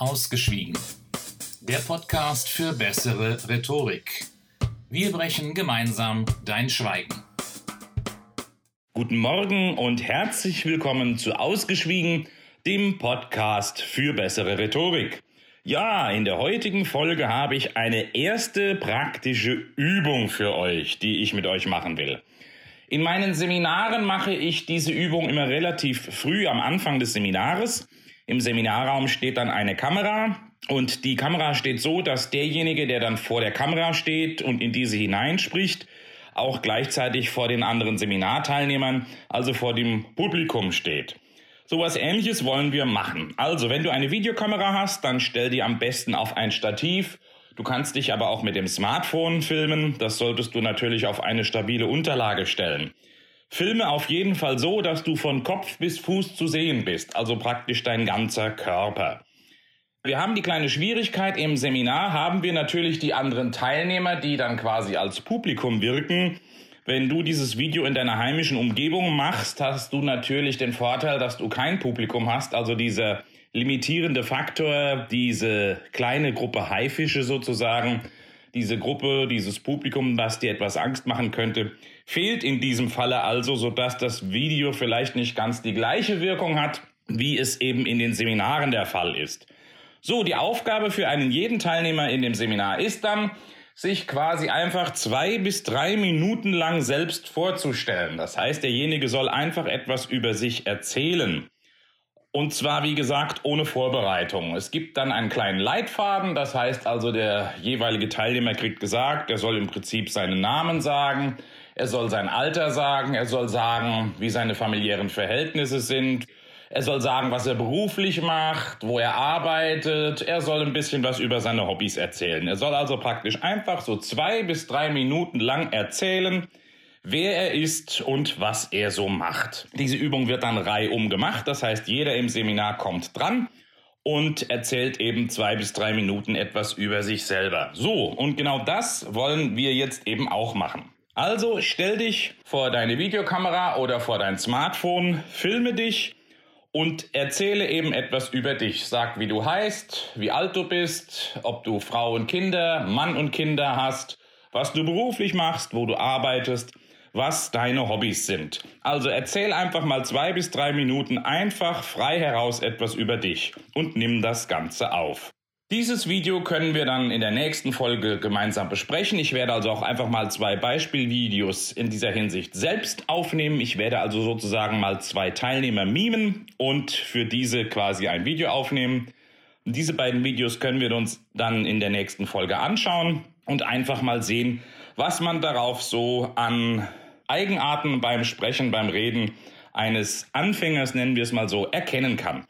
Ausgeschwiegen. Der Podcast für bessere Rhetorik. Wir brechen gemeinsam dein Schweigen. Guten Morgen und herzlich willkommen zu Ausgeschwiegen, dem Podcast für bessere Rhetorik. Ja, in der heutigen Folge habe ich eine erste praktische Übung für euch, die ich mit euch machen will. In meinen Seminaren mache ich diese Übung immer relativ früh am Anfang des Seminares. Im Seminarraum steht dann eine Kamera und die Kamera steht so, dass derjenige, der dann vor der Kamera steht und in diese hineinspricht, auch gleichzeitig vor den anderen Seminarteilnehmern, also vor dem Publikum steht. Sowas ähnliches wollen wir machen. Also, wenn du eine Videokamera hast, dann stell die am besten auf ein Stativ. Du kannst dich aber auch mit dem Smartphone filmen. Das solltest du natürlich auf eine stabile Unterlage stellen. Filme auf jeden Fall so, dass du von Kopf bis Fuß zu sehen bist, also praktisch dein ganzer Körper. Wir haben die kleine Schwierigkeit, im Seminar haben wir natürlich die anderen Teilnehmer, die dann quasi als Publikum wirken. Wenn du dieses Video in deiner heimischen Umgebung machst, hast du natürlich den Vorteil, dass du kein Publikum hast, also dieser limitierende Faktor, diese kleine Gruppe Haifische sozusagen, diese Gruppe, dieses Publikum, was dir etwas Angst machen könnte, fehlt in diesem Falle also, sodass das Video vielleicht nicht ganz die gleiche Wirkung hat, wie es eben in den Seminaren der Fall ist. So, die Aufgabe für einen jeden Teilnehmer in dem Seminar ist dann, sich quasi einfach zwei bis drei Minuten lang selbst vorzustellen. Das heißt, derjenige soll einfach etwas über sich erzählen. Und zwar, wie gesagt, ohne Vorbereitung. Es gibt dann einen kleinen Leitfaden, das heißt also, der jeweilige Teilnehmer kriegt gesagt, er soll im Prinzip seinen Namen sagen, er soll sein Alter sagen, er soll sagen, wie seine familiären Verhältnisse sind, er soll sagen, was er beruflich macht, wo er arbeitet, er soll ein bisschen was über seine Hobbys erzählen. Er soll also praktisch einfach so zwei bis drei Minuten lang erzählen, wer er ist und was er so macht. Diese Übung wird dann reihum gemacht, das heißt, jeder im Seminar kommt dran und erzählt eben zwei bis drei Minuten etwas über sich selber. So, und genau das wollen wir jetzt eben auch machen. Also stell dich vor deine Videokamera oder vor dein Smartphone, filme dich und erzähle eben etwas über dich. Sag, wie du heißt, wie alt du bist, ob du Frau und Kinder, Mann und Kinder hast, was du beruflich machst, wo du arbeitest was deine Hobbys sind. Also erzähl einfach mal zwei bis drei Minuten einfach frei heraus etwas über dich und nimm das Ganze auf. Dieses Video können wir dann in der nächsten Folge gemeinsam besprechen. Ich werde also auch einfach mal zwei Beispielvideos in dieser Hinsicht selbst aufnehmen. Ich werde also sozusagen mal zwei Teilnehmer mimen und für diese quasi ein Video aufnehmen. Diese beiden Videos können wir uns dann in der nächsten Folge anschauen und einfach mal sehen, was man darauf so an Eigenarten beim Sprechen, beim Reden eines Anfängers, nennen wir es mal so, erkennen kann.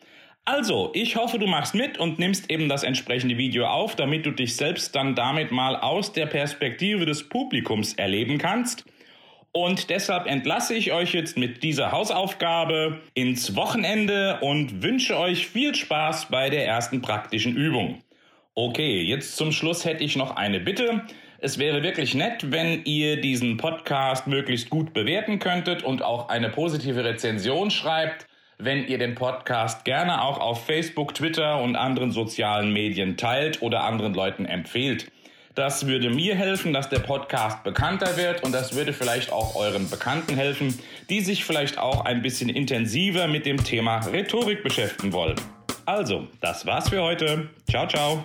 Also, ich hoffe, du machst mit und nimmst eben das entsprechende Video auf, damit du dich selbst dann damit mal aus der Perspektive des Publikums erleben kannst. Und deshalb entlasse ich euch jetzt mit dieser Hausaufgabe ins Wochenende und wünsche euch viel Spaß bei der ersten praktischen Übung. Okay, jetzt zum Schluss hätte ich noch eine Bitte. Es wäre wirklich nett, wenn ihr diesen Podcast möglichst gut bewerten könntet und auch eine positive Rezension schreibt, wenn ihr den Podcast gerne auch auf Facebook, Twitter und anderen sozialen Medien teilt oder anderen Leuten empfehlt. Das würde mir helfen, dass der Podcast bekannter wird und das würde vielleicht auch euren Bekannten helfen, die sich vielleicht auch ein bisschen intensiver mit dem Thema Rhetorik beschäftigen wollen. Also, das war's für heute. Ciao, ciao.